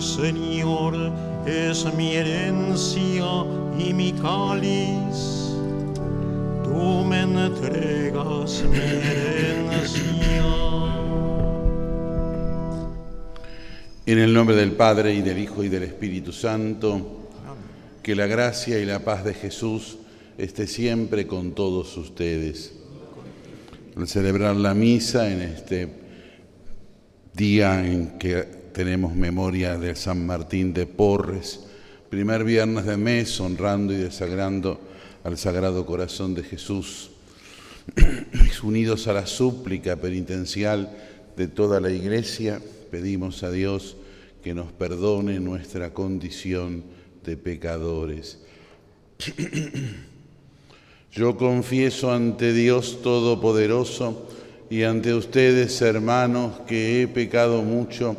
Señor es mi herencia y mi cáliz. Tú me entregas mi herencia. En el nombre del Padre y del Hijo y del Espíritu Santo, que la gracia y la paz de Jesús esté siempre con todos ustedes. Al celebrar la misa en este día en que tenemos memoria de San Martín de Porres, primer viernes de mes, honrando y desagrando al Sagrado Corazón de Jesús, unidos a la súplica penitencial de toda la Iglesia, pedimos a Dios que nos perdone nuestra condición de pecadores. Yo confieso ante Dios Todopoderoso y ante ustedes, hermanos, que he pecado mucho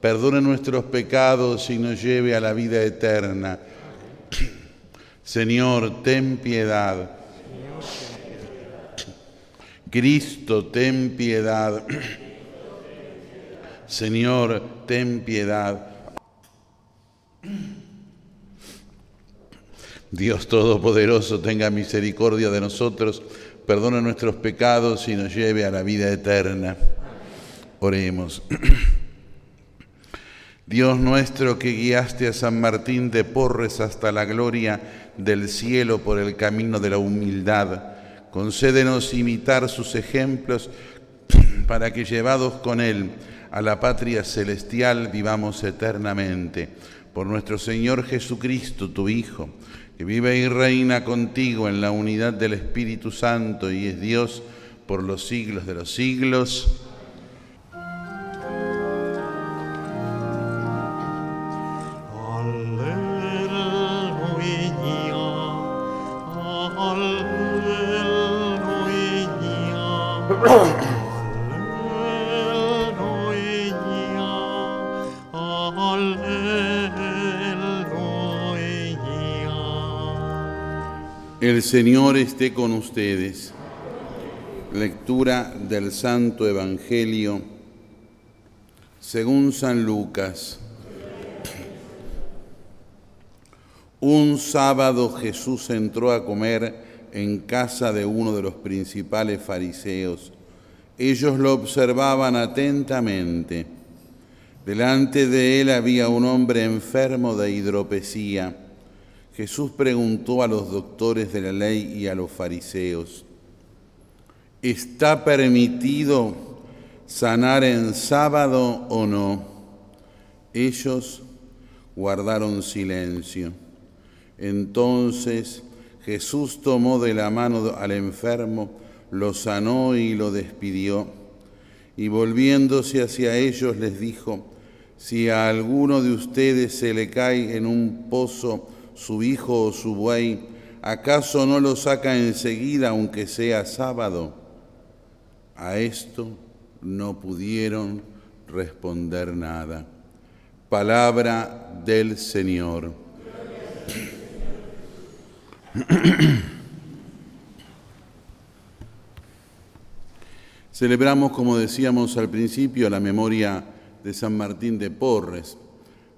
perdone nuestros pecados y nos lleve a la vida eterna. Señor, ten piedad. Cristo, ten piedad. Señor, ten piedad. Dios Todopoderoso tenga misericordia de nosotros, perdone nuestros pecados y nos lleve a la vida eterna. Oremos. Dios nuestro que guiaste a San Martín de Porres hasta la gloria del cielo por el camino de la humildad, concédenos imitar sus ejemplos para que llevados con él a la patria celestial vivamos eternamente. Por nuestro Señor Jesucristo, tu Hijo, que vive y reina contigo en la unidad del Espíritu Santo y es Dios por los siglos de los siglos. El Señor esté con ustedes. Lectura del Santo Evangelio según San Lucas. Un sábado Jesús entró a comer en casa de uno de los principales fariseos. Ellos lo observaban atentamente. Delante de él había un hombre enfermo de hidropesía Jesús preguntó a los doctores de la ley y a los fariseos, ¿está permitido sanar en sábado o no? Ellos guardaron silencio. Entonces Jesús tomó de la mano al enfermo, lo sanó y lo despidió. Y volviéndose hacia ellos les dijo, si a alguno de ustedes se le cae en un pozo, su hijo o su buey, ¿acaso no lo saca enseguida aunque sea sábado? A esto no pudieron responder nada. Palabra del Señor. Celebramos, como decíamos al principio, la memoria de San Martín de Porres,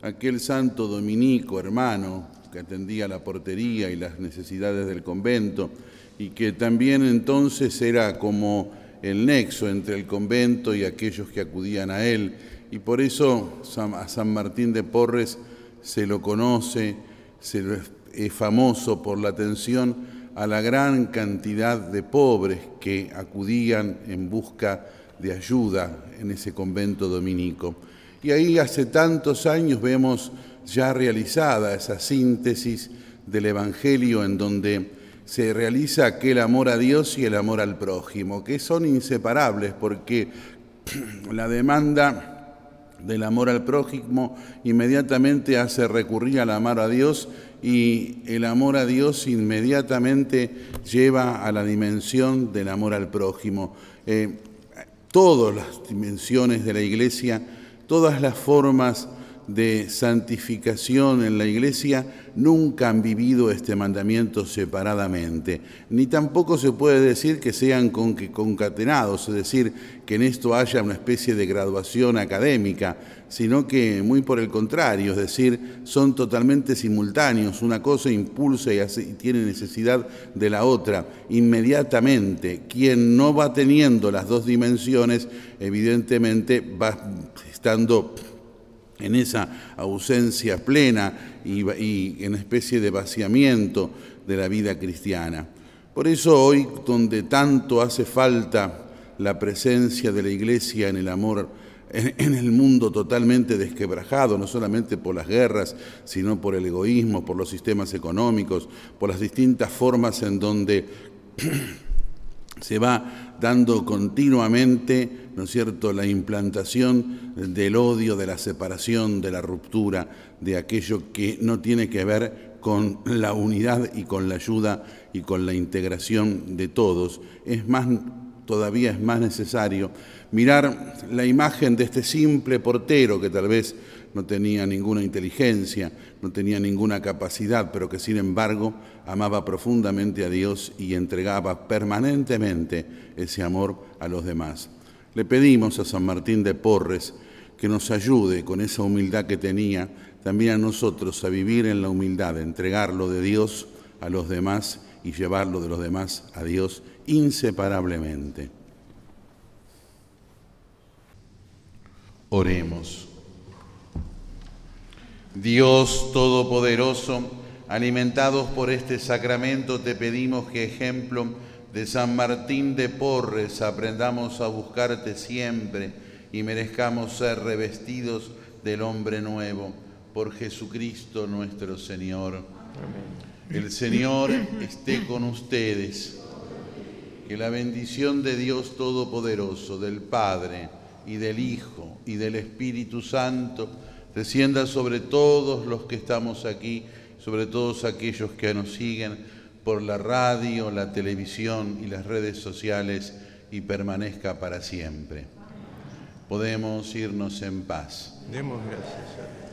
aquel santo dominico, hermano, que atendía la portería y las necesidades del convento, y que también entonces era como el nexo entre el convento y aquellos que acudían a él. Y por eso a San Martín de Porres se lo conoce, se es famoso por la atención a la gran cantidad de pobres que acudían en busca de ayuda en ese convento dominico. Y ahí hace tantos años vemos ya realizada esa síntesis del Evangelio en donde se realiza aquel amor a Dios y el amor al prójimo, que son inseparables porque la demanda del amor al prójimo inmediatamente hace recurrir al amor a Dios y el amor a Dios inmediatamente lleva a la dimensión del amor al prójimo. Eh, todas las dimensiones de la iglesia, todas las formas de santificación en la iglesia nunca han vivido este mandamiento separadamente, ni tampoco se puede decir que sean concatenados, es decir, que en esto haya una especie de graduación académica, sino que muy por el contrario, es decir, son totalmente simultáneos, una cosa impulsa y, y tiene necesidad de la otra inmediatamente. Quien no va teniendo las dos dimensiones, evidentemente va estando en esa ausencia plena y, en especie de vaciamiento de la vida cristiana. Por eso hoy, donde tanto hace falta la presencia de la Iglesia en el amor, en, el mundo totalmente desquebrajado, no solamente por las guerras, sino por el egoísmo, por los sistemas económicos, por las distintas formas en donde se va dando continuamente, ¿no es cierto?, la implantación del odio, de la separación, de la ruptura, de aquello que no tiene que ver con la unidad y con la ayuda y con la integración de todos. Es más, todavía es más necesario mirar la imagen de este simple portero que tal vez no tenía ninguna inteligencia, no tenía ninguna capacidad, pero que sin embargo amaba profundamente a Dios y entregaba permanentemente ese amor a los demás. Le pedimos a San Martín de Porres que nos ayude con esa humildad que tenía también a nosotros a vivir en la humildad, entregarlo de Dios a los demás y llevarlo de los demás a Dios inseparablemente. Oremos. Dios Todopoderoso, alimentados por este sacramento, te pedimos que ejemplo de San Martín de Porres aprendamos a buscarte siempre y merezcamos ser revestidos del hombre nuevo por Jesucristo nuestro Señor. El Señor esté con ustedes. Que la bendición de Dios Todopoderoso, del Padre y del Hijo y del Espíritu Santo, descienda sobre todos los que estamos aquí, sobre todos aquellos que nos siguen por la radio, la televisión y las redes sociales y permanezca para siempre. Podemos irnos en paz. Demos gracias a nuestro